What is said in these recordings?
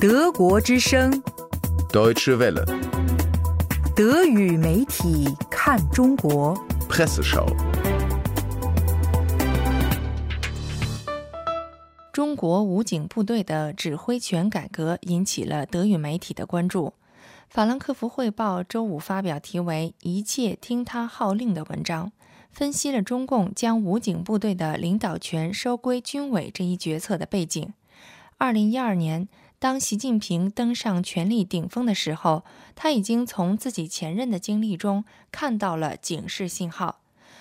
德国之声，Deutsche Welle, 德语媒体看中国。Presseschau. 中国武警部队的指挥权改革引起了德语媒体的关注。法兰克福汇报周五发表题为“一切听他号令”的文章，分析了中共将武警部队的领导权收归军委这一决策的背景。二零一二年，当习近平登上权力顶峰的时候，他已经从自己前任的经历中看到了警示信号。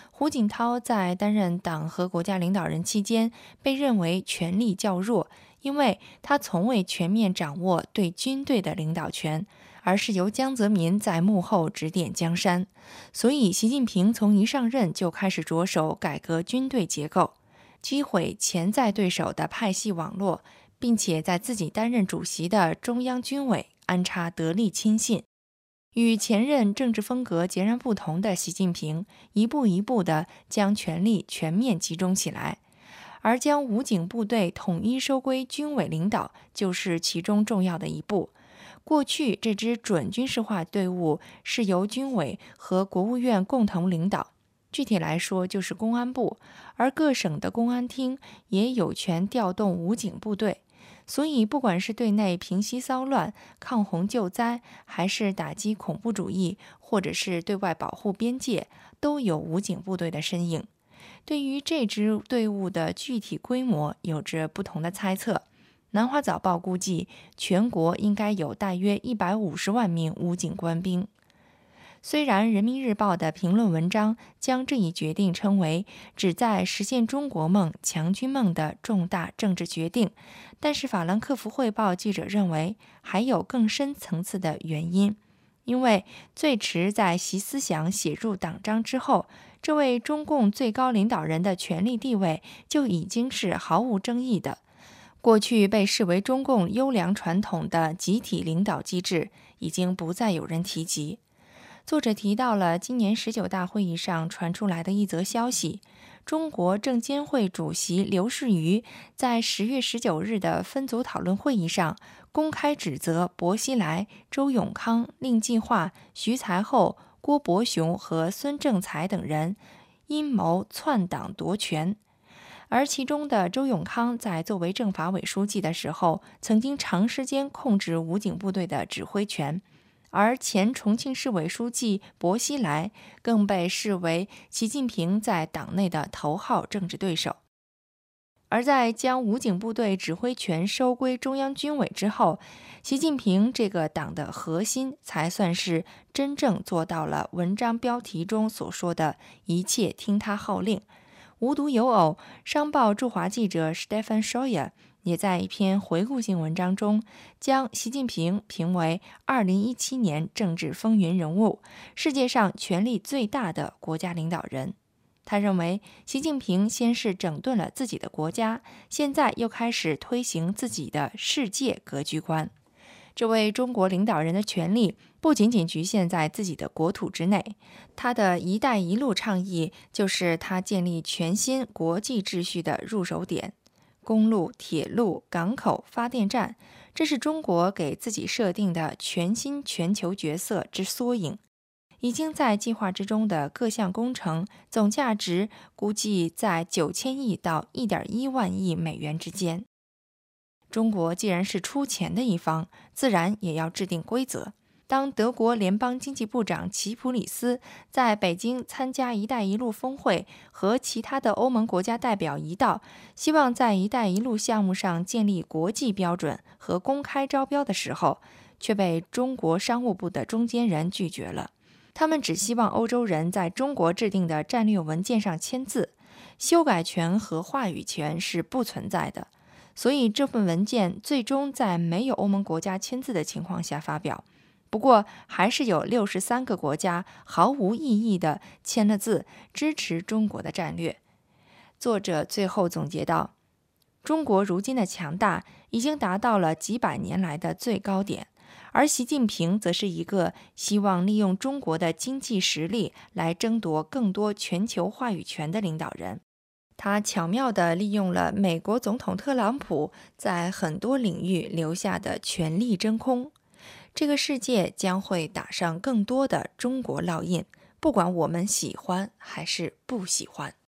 胡锦涛在担任党和国家领导人期间，被认为权力较弱，因为他从未全面掌握对军队的领导权，而是由江泽民在幕后指点江山。所以，习近平从一上任就开始着手改革军队结构，击毁潜在对手的派系网络，并且在自己担任主席的中央军委安插得力亲信。与前任政治风格截然不同的习近平，一步一步地将权力全面集中起来，而将武警部队统一收归军委领导，就是其中重要的一步。过去，这支准军事化队伍是由军委和国务院共同领导，具体来说就是公安部，而各省的公安厅也有权调动武警部队。所以，不管是对内平息骚乱、抗洪救灾，还是打击恐怖主义，或者是对外保护边界，都有武警部队的身影。对于这支队伍的具体规模，有着不同的猜测。南华早报估计，全国应该有大约一百五十万名武警官兵。虽然人民日报的评论文章将这一决定称为旨在实现中国梦、强军梦的重大政治决定，但是法兰克福汇报记者认为还有更深层次的原因，因为最迟在习思想写入党章之后，这位中共最高领导人的权力地位就已经是毫无争议的。过去被视为中共优良传统的集体领导机制，已经不再有人提及。作者提到了今年十九大会议上传出来的一则消息：中国证监会主席刘士余在十月十九日的分组讨论会议上，公开指责薄熙来、周永康、令计划、徐才厚、郭伯雄和孙政才等人阴谋篡党夺权。而其中的周永康在作为政法委书记的时候，曾经长时间控制武警部队的指挥权。而前重庆市委书记薄熙来更被视为习近平在党内的头号政治对手。而在将武警部队指挥权收归中央军委之后，习近平这个党的核心才算是真正做到了文章标题中所说的一切听他号令。无独有偶，商报驻华记者 Stefan Scheuer 也在一篇回顾性文章中，将习近平评为2017年政治风云人物，世界上权力最大的国家领导人。他认为，习近平先是整顿了自己的国家，现在又开始推行自己的世界格局观。这位中国领导人的权力不仅仅局限在自己的国土之内，他的一带一路倡议就是他建立全新国际秩序的入手点。公路、铁路、港口、发电站，这是中国给自己设定的全新全球角色之缩影。已经在计划之中的各项工程，总价值估计在九千亿到一点一万亿美元之间。中国既然是出钱的一方，自然也要制定规则。当德国联邦经济部长齐普里斯在北京参加“一带一路”峰会，和其他的欧盟国家代表一道，希望在“一带一路”项目上建立国际标准和公开招标的时候，却被中国商务部的中间人拒绝了。他们只希望欧洲人在中国制定的战略文件上签字，修改权和话语权是不存在的。所以这份文件最终在没有欧盟国家签字的情况下发表。不过，还是有六十三个国家毫无异议地签了字，支持中国的战略。作者最后总结道：“中国如今的强大已经达到了几百年来的最高点，而习近平则是一个希望利用中国的经济实力来争夺更多全球话语权的领导人。他巧妙地利用了美国总统特朗普在很多领域留下的权力真空。这个世界将会打上更多的中国烙印，不管我们喜欢还是不喜欢。